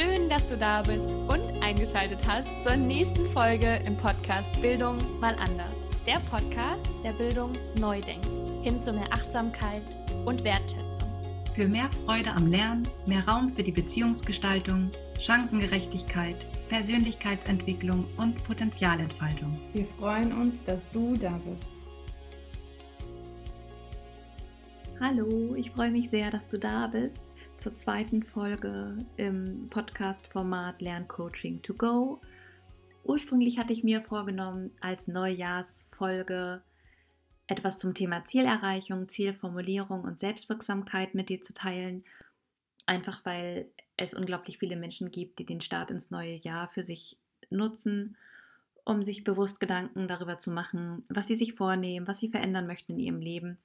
Schön, dass du da bist und eingeschaltet hast zur nächsten Folge im Podcast Bildung mal anders. Der Podcast, der Bildung neu denkt, hin zu mehr Achtsamkeit und Wertschätzung. Für mehr Freude am Lernen, mehr Raum für die Beziehungsgestaltung, Chancengerechtigkeit, Persönlichkeitsentwicklung und Potenzialentfaltung. Wir freuen uns, dass du da bist. Hallo, ich freue mich sehr, dass du da bist zur zweiten Folge im Podcast-Format Lerncoaching to Go. Ursprünglich hatte ich mir vorgenommen, als Neujahrsfolge etwas zum Thema Zielerreichung, Zielformulierung und Selbstwirksamkeit mit dir zu teilen. Einfach weil es unglaublich viele Menschen gibt, die den Start ins neue Jahr für sich nutzen, um sich bewusst Gedanken darüber zu machen, was sie sich vornehmen, was sie verändern möchten in ihrem Leben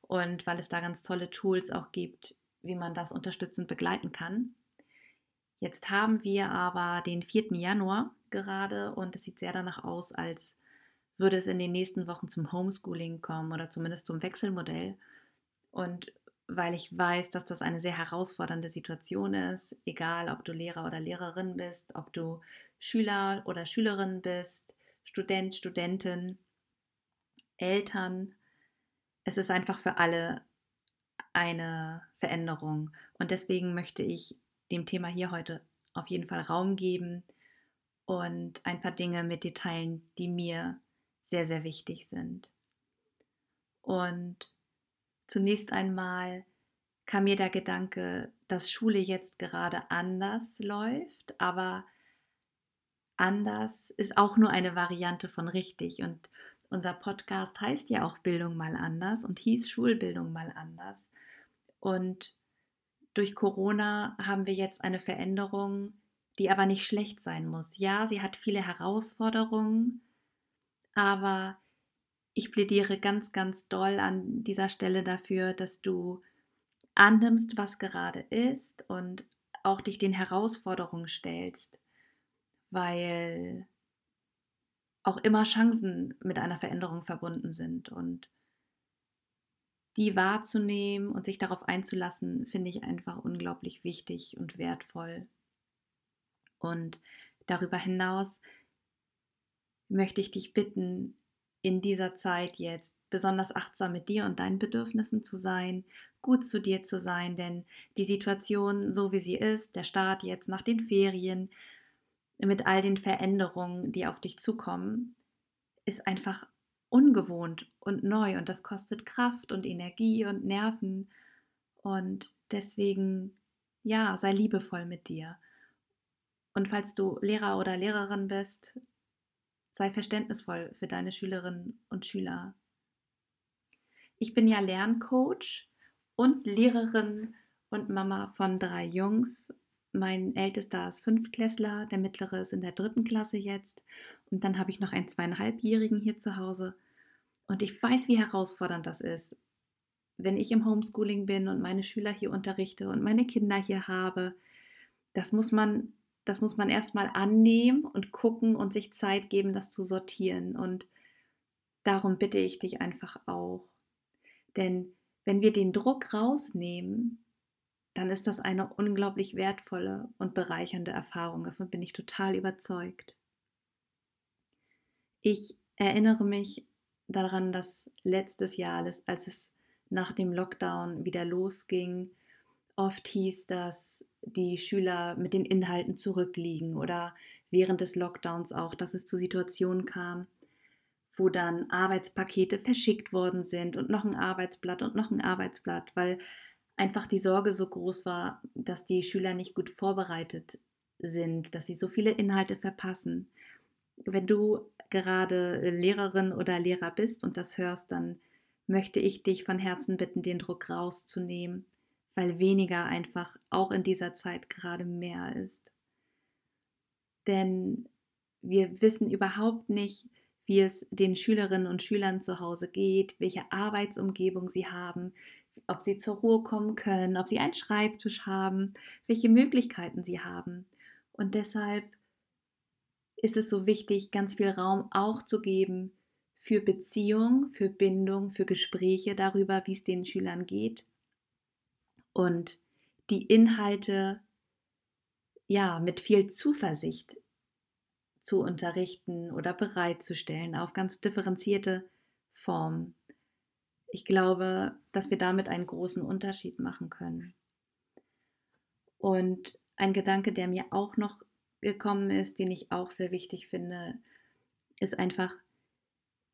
und weil es da ganz tolle Tools auch gibt, wie man das unterstützend begleiten kann. Jetzt haben wir aber den 4. Januar gerade und es sieht sehr danach aus, als würde es in den nächsten Wochen zum Homeschooling kommen oder zumindest zum Wechselmodell. Und weil ich weiß, dass das eine sehr herausfordernde Situation ist, egal ob du Lehrer oder Lehrerin bist, ob du Schüler oder Schülerin bist, Student, Studentin, Eltern, es ist einfach für alle eine Veränderung. Und deswegen möchte ich dem Thema hier heute auf jeden Fall Raum geben und ein paar Dinge mit dir teilen, die mir sehr, sehr wichtig sind. Und zunächst einmal kam mir der Gedanke, dass Schule jetzt gerade anders läuft, aber anders ist auch nur eine Variante von richtig. Und unser Podcast heißt ja auch Bildung mal anders und hieß Schulbildung mal anders. Und durch Corona haben wir jetzt eine Veränderung, die aber nicht schlecht sein muss. Ja, sie hat viele Herausforderungen, aber ich plädiere ganz, ganz doll an dieser Stelle dafür, dass du annimmst, was gerade ist und auch dich den Herausforderungen stellst, weil auch immer Chancen mit einer Veränderung verbunden sind und die wahrzunehmen und sich darauf einzulassen, finde ich einfach unglaublich wichtig und wertvoll. Und darüber hinaus möchte ich dich bitten, in dieser Zeit jetzt besonders achtsam mit dir und deinen Bedürfnissen zu sein, gut zu dir zu sein, denn die Situation, so wie sie ist, der Start jetzt nach den Ferien, mit all den Veränderungen, die auf dich zukommen, ist einfach ungewohnt und neu und das kostet Kraft und Energie und Nerven. Und deswegen, ja, sei liebevoll mit dir. Und falls du Lehrer oder Lehrerin bist, sei verständnisvoll für deine Schülerinnen und Schüler. Ich bin ja Lerncoach und Lehrerin und Mama von drei Jungs mein ältester ist Fünftklässler, der mittlere ist in der dritten Klasse jetzt. Und dann habe ich noch einen zweieinhalbjährigen hier zu Hause. Und ich weiß, wie herausfordernd das ist, wenn ich im Homeschooling bin und meine Schüler hier unterrichte und meine Kinder hier habe. Das muss man, das muss man erstmal annehmen und gucken und sich Zeit geben, das zu sortieren. Und darum bitte ich dich einfach auch. Denn wenn wir den Druck rausnehmen, dann ist das eine unglaublich wertvolle und bereichernde Erfahrung. Davon bin ich total überzeugt. Ich erinnere mich daran, dass letztes Jahr, als es nach dem Lockdown wieder losging, oft hieß, dass die Schüler mit den Inhalten zurückliegen oder während des Lockdowns auch, dass es zu Situationen kam, wo dann Arbeitspakete verschickt worden sind und noch ein Arbeitsblatt und noch ein Arbeitsblatt, weil einfach die Sorge so groß war, dass die Schüler nicht gut vorbereitet sind, dass sie so viele Inhalte verpassen. Wenn du gerade Lehrerin oder Lehrer bist und das hörst, dann möchte ich dich von Herzen bitten, den Druck rauszunehmen, weil weniger einfach auch in dieser Zeit gerade mehr ist. Denn wir wissen überhaupt nicht, wie es den Schülerinnen und Schülern zu Hause geht, welche Arbeitsumgebung sie haben, ob sie zur Ruhe kommen können, ob sie einen Schreibtisch haben, welche Möglichkeiten sie haben. Und deshalb ist es so wichtig, ganz viel Raum auch zu geben für Beziehung, für Bindung, für Gespräche darüber, wie es den Schülern geht. Und die Inhalte ja, mit viel Zuversicht zu unterrichten oder bereitzustellen auf ganz differenzierte Formen. Ich glaube, dass wir damit einen großen Unterschied machen können. Und ein Gedanke, der mir auch noch gekommen ist, den ich auch sehr wichtig finde, ist einfach,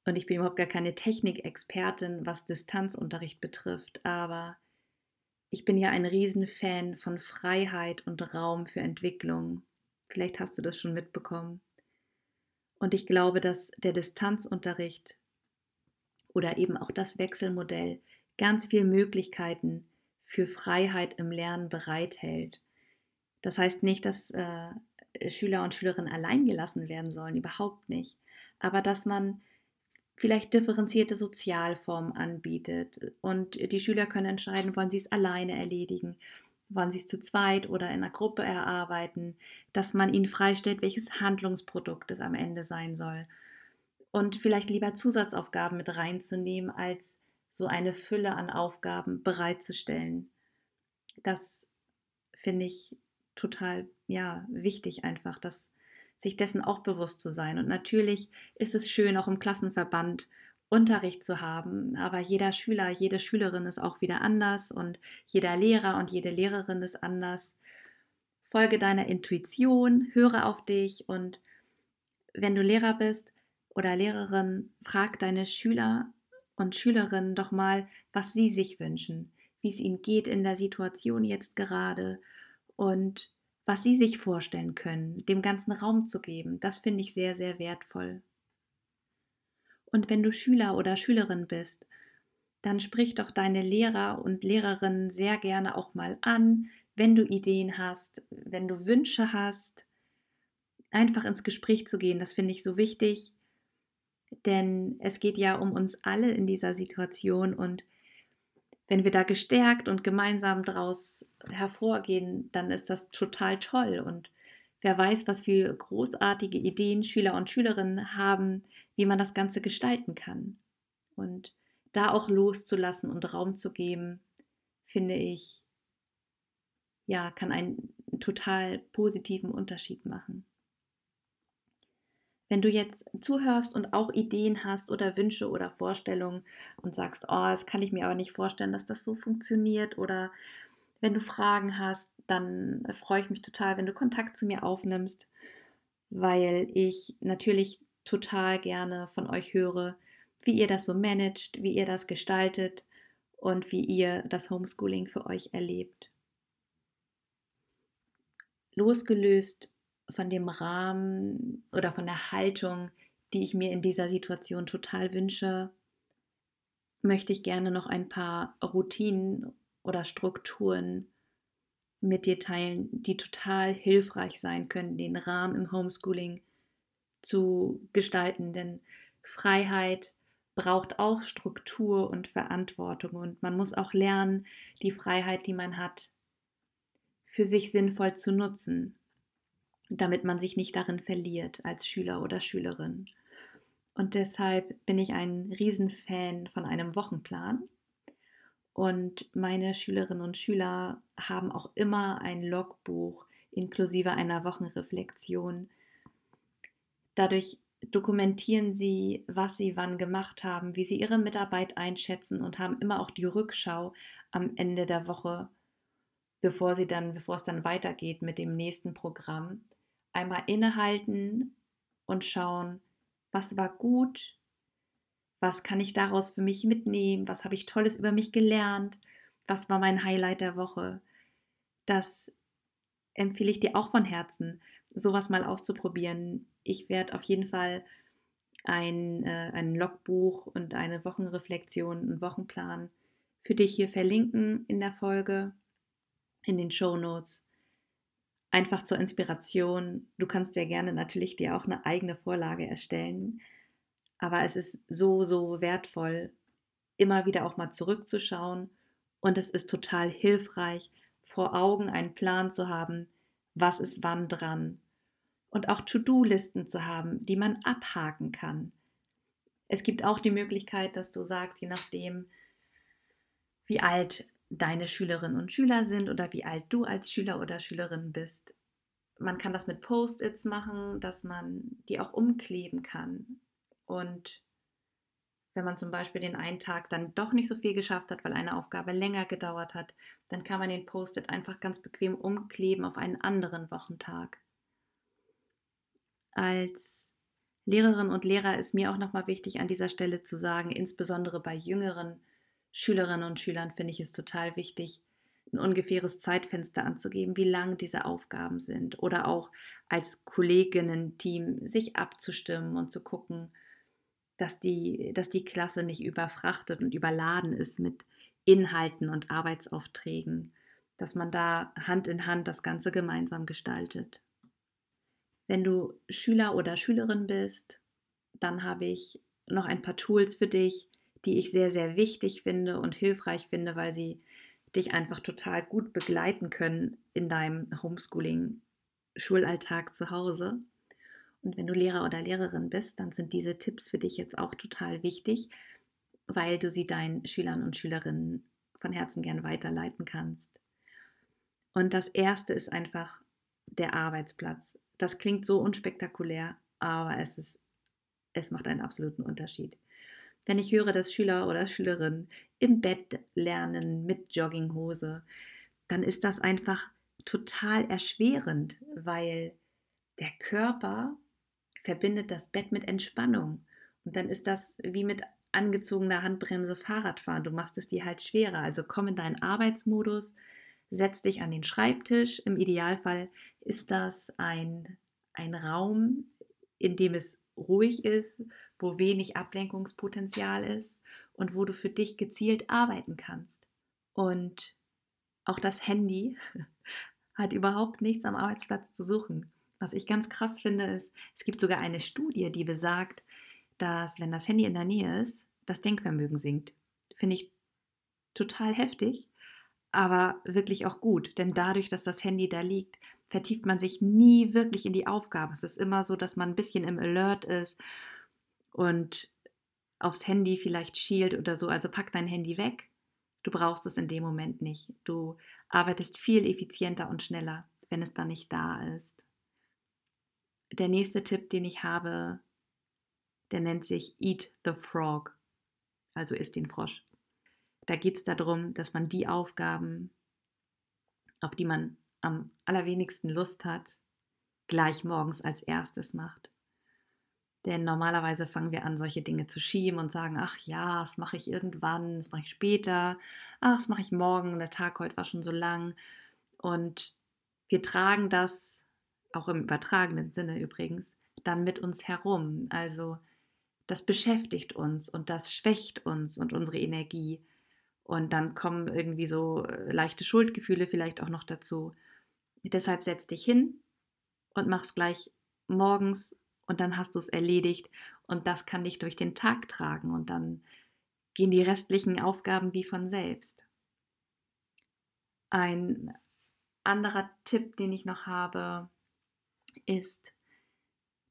und ich bin überhaupt gar keine Technikexpertin, was Distanzunterricht betrifft, aber ich bin ja ein Riesenfan von Freiheit und Raum für Entwicklung. Vielleicht hast du das schon mitbekommen. Und ich glaube, dass der Distanzunterricht oder eben auch das Wechselmodell ganz viele Möglichkeiten für Freiheit im Lernen bereithält. Das heißt nicht, dass äh, Schüler und Schülerinnen allein gelassen werden sollen, überhaupt nicht. Aber dass man vielleicht differenzierte Sozialformen anbietet und die Schüler können entscheiden, wollen sie es alleine erledigen, wollen sie es zu zweit oder in einer Gruppe erarbeiten, dass man ihnen freistellt, welches Handlungsprodukt es am Ende sein soll und vielleicht lieber Zusatzaufgaben mit reinzunehmen, als so eine Fülle an Aufgaben bereitzustellen. Das finde ich total ja wichtig einfach, dass sich dessen auch bewusst zu sein. Und natürlich ist es schön, auch im Klassenverband Unterricht zu haben, aber jeder Schüler, jede Schülerin ist auch wieder anders und jeder Lehrer und jede Lehrerin ist anders. Folge deiner Intuition, höre auf dich und wenn du Lehrer bist oder Lehrerin, frag deine Schüler und Schülerinnen doch mal, was sie sich wünschen, wie es ihnen geht in der Situation jetzt gerade und was sie sich vorstellen können, dem ganzen Raum zu geben, das finde ich sehr, sehr wertvoll. Und wenn du Schüler oder Schülerin bist, dann sprich doch deine Lehrer und Lehrerinnen sehr gerne auch mal an, wenn du Ideen hast, wenn du Wünsche hast, einfach ins Gespräch zu gehen, das finde ich so wichtig, denn es geht ja um uns alle in dieser Situation und wenn wir da gestärkt und gemeinsam daraus hervorgehen, dann ist das total toll. Und wer weiß, was für großartige Ideen Schüler und Schülerinnen haben, wie man das Ganze gestalten kann. Und da auch loszulassen und Raum zu geben, finde ich, ja, kann einen total positiven Unterschied machen. Wenn du jetzt zuhörst und auch Ideen hast oder Wünsche oder Vorstellungen und sagst, oh, das kann ich mir aber nicht vorstellen, dass das so funktioniert oder wenn du Fragen hast, dann freue ich mich total, wenn du Kontakt zu mir aufnimmst, weil ich natürlich total gerne von euch höre, wie ihr das so managt, wie ihr das gestaltet und wie ihr das Homeschooling für euch erlebt. Losgelöst von dem Rahmen oder von der Haltung, die ich mir in dieser Situation total wünsche, möchte ich gerne noch ein paar Routinen oder Strukturen mit dir teilen, die total hilfreich sein können, den Rahmen im Homeschooling zu gestalten. Denn Freiheit braucht auch Struktur und Verantwortung und man muss auch lernen, die Freiheit, die man hat, für sich sinnvoll zu nutzen damit man sich nicht darin verliert als Schüler oder Schülerin. Und deshalb bin ich ein Riesenfan von einem Wochenplan. Und meine Schülerinnen und Schüler haben auch immer ein Logbuch inklusive einer Wochenreflexion. Dadurch dokumentieren sie, was sie wann gemacht haben, wie sie ihre Mitarbeit einschätzen und haben immer auch die Rückschau am Ende der Woche, bevor sie dann, bevor es dann weitergeht mit dem nächsten Programm einmal innehalten und schauen, was war gut, was kann ich daraus für mich mitnehmen, was habe ich Tolles über mich gelernt, was war mein Highlight der Woche. Das empfehle ich dir auch von Herzen, sowas mal auszuprobieren. Ich werde auf jeden Fall ein, äh, ein Logbuch und eine Wochenreflexion, einen Wochenplan für dich hier verlinken in der Folge, in den Show Notes einfach zur Inspiration. Du kannst ja gerne natürlich dir auch eine eigene Vorlage erstellen. Aber es ist so, so wertvoll, immer wieder auch mal zurückzuschauen. Und es ist total hilfreich, vor Augen einen Plan zu haben, was ist wann dran. Und auch To-Do-Listen zu haben, die man abhaken kann. Es gibt auch die Möglichkeit, dass du sagst, je nachdem, wie alt deine Schülerinnen und Schüler sind oder wie alt du als Schüler oder Schülerin bist, man kann das mit Post-its machen, dass man die auch umkleben kann. Und wenn man zum Beispiel den einen Tag dann doch nicht so viel geschafft hat, weil eine Aufgabe länger gedauert hat, dann kann man den Post-it einfach ganz bequem umkleben auf einen anderen Wochentag. Als Lehrerin und Lehrer ist mir auch nochmal wichtig an dieser Stelle zu sagen, insbesondere bei jüngeren Schülerinnen und Schülern finde ich es total wichtig, ein ungefähres Zeitfenster anzugeben, wie lang diese Aufgaben sind. Oder auch als Kolleginnen-Team sich abzustimmen und zu gucken, dass die, dass die Klasse nicht überfrachtet und überladen ist mit Inhalten und Arbeitsaufträgen, dass man da Hand in Hand das Ganze gemeinsam gestaltet. Wenn du Schüler oder Schülerin bist, dann habe ich noch ein paar Tools für dich, die ich sehr, sehr wichtig finde und hilfreich finde, weil sie dich einfach total gut begleiten können in deinem Homeschooling-Schulalltag zu Hause. Und wenn du Lehrer oder Lehrerin bist, dann sind diese Tipps für dich jetzt auch total wichtig, weil du sie deinen Schülern und Schülerinnen von Herzen gern weiterleiten kannst. Und das erste ist einfach der Arbeitsplatz. Das klingt so unspektakulär, aber es ist, es macht einen absoluten Unterschied. Wenn ich höre, dass Schüler oder Schülerinnen im Bett lernen mit Jogginghose, dann ist das einfach total erschwerend, weil der Körper verbindet das Bett mit Entspannung. Und dann ist das wie mit angezogener Handbremse Fahrradfahren. Du machst es dir halt schwerer. Also komm in deinen Arbeitsmodus, setz dich an den Schreibtisch. Im Idealfall ist das ein, ein Raum, in dem es ruhig ist, wo wenig Ablenkungspotenzial ist und wo du für dich gezielt arbeiten kannst. Und auch das Handy hat überhaupt nichts am Arbeitsplatz zu suchen. Was ich ganz krass finde, ist, es gibt sogar eine Studie, die besagt, dass wenn das Handy in der Nähe ist, das Denkvermögen sinkt. Finde ich total heftig, aber wirklich auch gut, denn dadurch, dass das Handy da liegt, vertieft man sich nie wirklich in die Aufgabe. Es ist immer so, dass man ein bisschen im Alert ist und aufs Handy vielleicht schielt oder so. Also pack dein Handy weg. Du brauchst es in dem Moment nicht. Du arbeitest viel effizienter und schneller, wenn es dann nicht da ist. Der nächste Tipp, den ich habe, der nennt sich Eat the Frog, also isst den Frosch. Da geht es darum, dass man die Aufgaben, auf die man am allerwenigsten Lust hat, gleich morgens als erstes macht. Denn normalerweise fangen wir an, solche Dinge zu schieben und sagen, ach ja, das mache ich irgendwann, das mache ich später, ach, das mache ich morgen, der Tag heute war schon so lang. Und wir tragen das, auch im übertragenen Sinne übrigens, dann mit uns herum. Also das beschäftigt uns und das schwächt uns und unsere Energie. Und dann kommen irgendwie so äh, leichte Schuldgefühle vielleicht auch noch dazu. Deshalb setz dich hin und mach's gleich morgens und dann hast du es erledigt. Und das kann dich durch den Tag tragen. Und dann gehen die restlichen Aufgaben wie von selbst. Ein anderer Tipp, den ich noch habe, ist,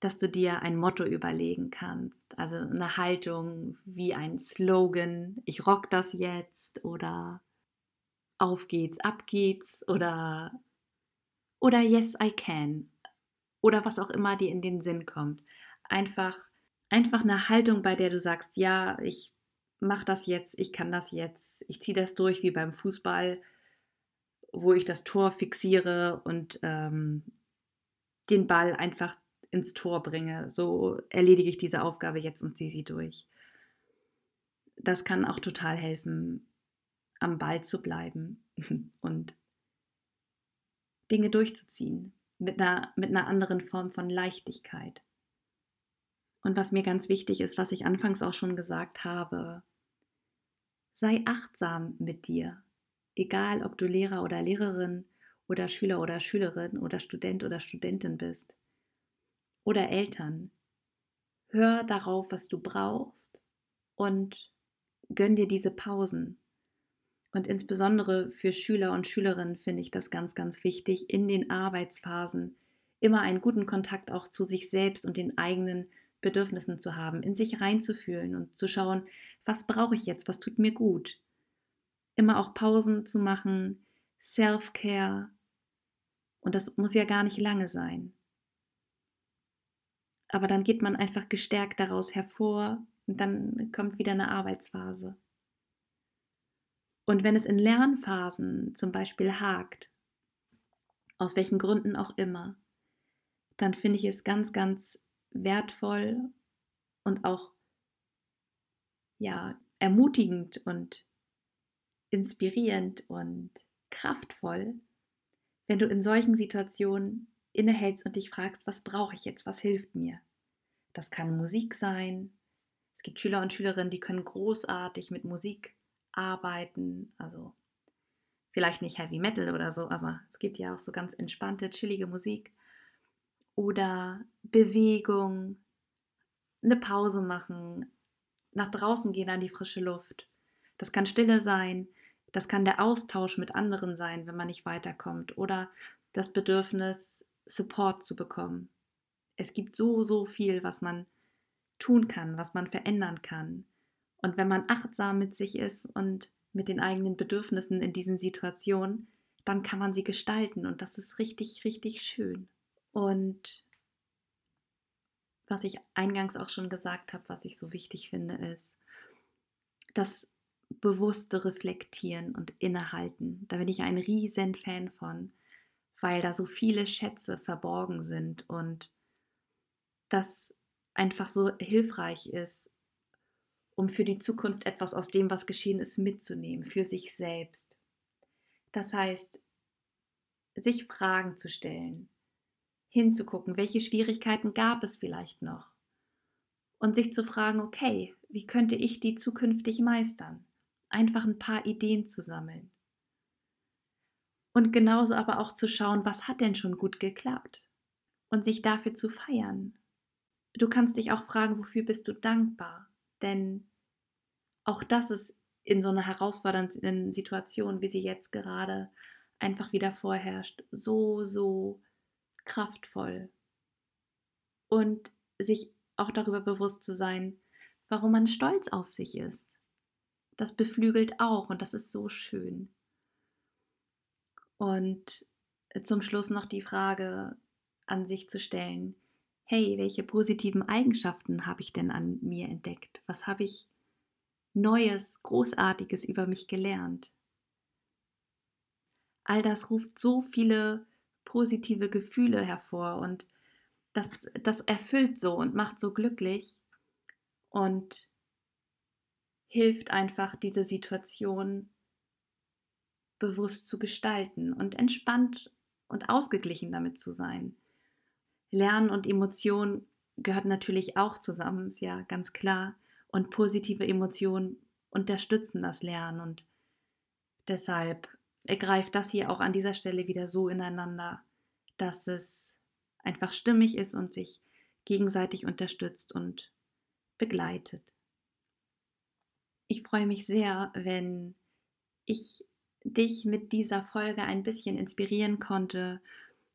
dass du dir ein Motto überlegen kannst, also eine Haltung wie ein Slogan, ich rock das jetzt oder auf geht's, ab geht's oder oder Yes, I can oder was auch immer dir in den Sinn kommt. Einfach, einfach eine Haltung, bei der du sagst, ja, ich mache das jetzt, ich kann das jetzt, ich ziehe das durch wie beim Fußball, wo ich das Tor fixiere und ähm, den Ball einfach ins Tor bringe. So erledige ich diese Aufgabe jetzt und ziehe sie durch. Das kann auch total helfen, am Ball zu bleiben und Dinge durchzuziehen mit einer, mit einer anderen Form von Leichtigkeit. Und was mir ganz wichtig ist, was ich anfangs auch schon gesagt habe, sei achtsam mit dir, egal ob du Lehrer oder Lehrerin oder Schüler oder Schülerin oder Student oder Studentin bist oder Eltern. Hör darauf, was du brauchst und gönn dir diese Pausen. Und insbesondere für Schüler und Schülerinnen finde ich das ganz, ganz wichtig, in den Arbeitsphasen immer einen guten Kontakt auch zu sich selbst und den eigenen Bedürfnissen zu haben, in sich reinzufühlen und zu schauen, was brauche ich jetzt, was tut mir gut. Immer auch Pausen zu machen, Self-Care Und das muss ja gar nicht lange sein. Aber dann geht man einfach gestärkt daraus hervor und dann kommt wieder eine Arbeitsphase. Und wenn es in Lernphasen zum Beispiel hakt, aus welchen Gründen auch immer, dann finde ich es ganz, ganz wertvoll und auch ja, ermutigend und inspirierend und kraftvoll, wenn du in solchen Situationen innehältst und dich fragst, was brauche ich jetzt, was hilft mir. Das kann Musik sein. Es gibt Schüler und Schülerinnen, die können großartig mit Musik arbeiten, also vielleicht nicht Heavy Metal oder so, aber es gibt ja auch so ganz entspannte, chillige Musik oder Bewegung, eine Pause machen, nach draußen gehen an die frische Luft. Das kann Stille sein, das kann der Austausch mit anderen sein, wenn man nicht weiterkommt oder das Bedürfnis, Support zu bekommen. Es gibt so, so viel, was man tun kann, was man verändern kann. Und wenn man achtsam mit sich ist und mit den eigenen Bedürfnissen in diesen Situationen, dann kann man sie gestalten und das ist richtig, richtig schön. Und was ich eingangs auch schon gesagt habe, was ich so wichtig finde, ist das bewusste Reflektieren und Innehalten. Da bin ich ein riesen Fan von, weil da so viele Schätze verborgen sind und das einfach so hilfreich ist, um für die Zukunft etwas aus dem, was geschehen ist, mitzunehmen, für sich selbst. Das heißt, sich Fragen zu stellen, hinzugucken, welche Schwierigkeiten gab es vielleicht noch und sich zu fragen, okay, wie könnte ich die zukünftig meistern? Einfach ein paar Ideen zu sammeln. Und genauso aber auch zu schauen, was hat denn schon gut geklappt? Und sich dafür zu feiern. Du kannst dich auch fragen, wofür bist du dankbar? Denn auch das ist in so einer herausfordernden Situation, wie sie jetzt gerade einfach wieder vorherrscht, so, so kraftvoll. Und sich auch darüber bewusst zu sein, warum man stolz auf sich ist. Das beflügelt auch und das ist so schön. Und zum Schluss noch die Frage an sich zu stellen, hey, welche positiven Eigenschaften habe ich denn an mir entdeckt? Was habe ich Neues, Großartiges über mich gelernt? All das ruft so viele positive Gefühle hervor und das, das erfüllt so und macht so glücklich und hilft einfach, diese Situation bewusst zu gestalten und entspannt und ausgeglichen damit zu sein. Lernen und Emotionen gehört natürlich auch zusammen, ist ja ganz klar. Und positive Emotionen unterstützen das Lernen und deshalb greift das hier auch an dieser Stelle wieder so ineinander, dass es einfach stimmig ist und sich gegenseitig unterstützt und begleitet. Ich freue mich sehr, wenn ich dich mit dieser Folge ein bisschen inspirieren konnte,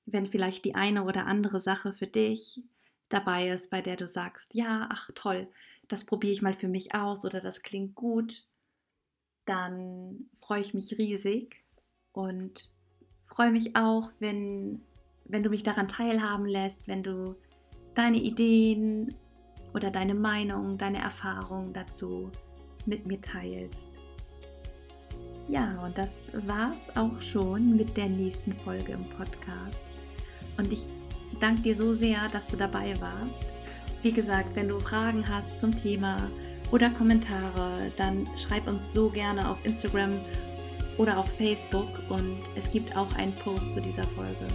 wenn vielleicht die eine oder andere Sache für dich dabei ist, bei der du sagst, ja, ach toll, das probiere ich mal für mich aus oder das klingt gut, dann freue ich mich riesig und freue mich auch, wenn, wenn du mich daran teilhaben lässt, wenn du deine Ideen oder deine Meinung, deine Erfahrungen dazu mit mir teilst. Ja, und das war's auch schon mit der nächsten Folge im Podcast. Und ich danke dir so sehr, dass du dabei warst. Wie gesagt, wenn du Fragen hast zum Thema oder Kommentare, dann schreib uns so gerne auf Instagram oder auf Facebook und es gibt auch einen Post zu dieser Folge.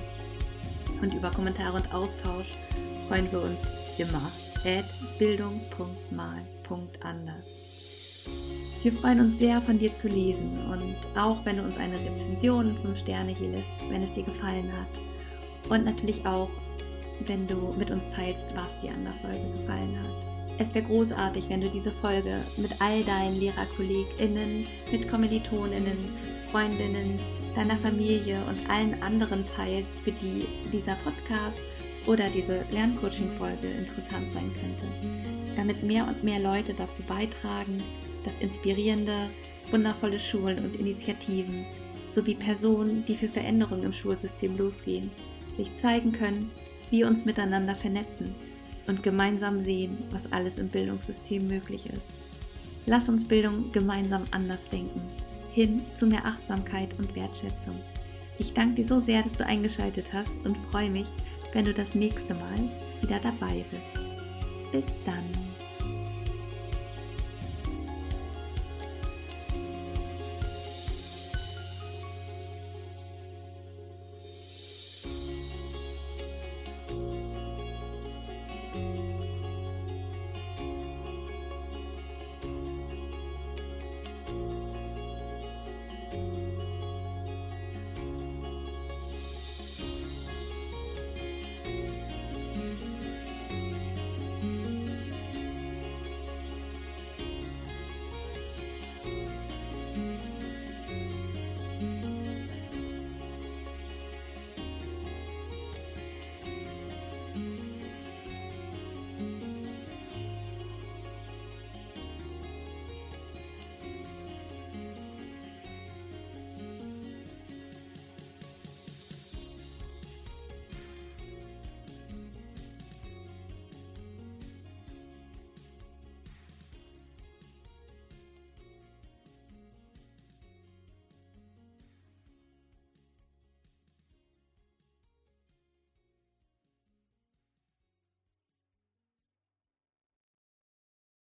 Und über Kommentare und Austausch freuen wir uns immer. bildung.mal.anders. Wir freuen uns sehr, von dir zu lesen und auch wenn du uns eine Rezension 5 Sterne hier lässt, wenn es dir gefallen hat. Und natürlich auch, wenn du mit uns teilst, was dir an der Folge gefallen hat. Es wäre großartig, wenn du diese Folge mit all deinen LehrerkollegInnen, mit KommilitonInnen, Freundinnen, deiner Familie und allen anderen teilst, für die dieser Podcast oder diese Lerncoaching-Folge interessant sein könnte. Damit mehr und mehr Leute dazu beitragen, dass inspirierende, wundervolle Schulen und Initiativen sowie Personen, die für Veränderungen im Schulsystem losgehen, sich zeigen können, wir uns miteinander vernetzen und gemeinsam sehen, was alles im Bildungssystem möglich ist. Lass uns Bildung gemeinsam anders denken, hin zu mehr Achtsamkeit und Wertschätzung. Ich danke dir so sehr, dass du eingeschaltet hast und freue mich, wenn du das nächste Mal wieder dabei bist. Bis dann.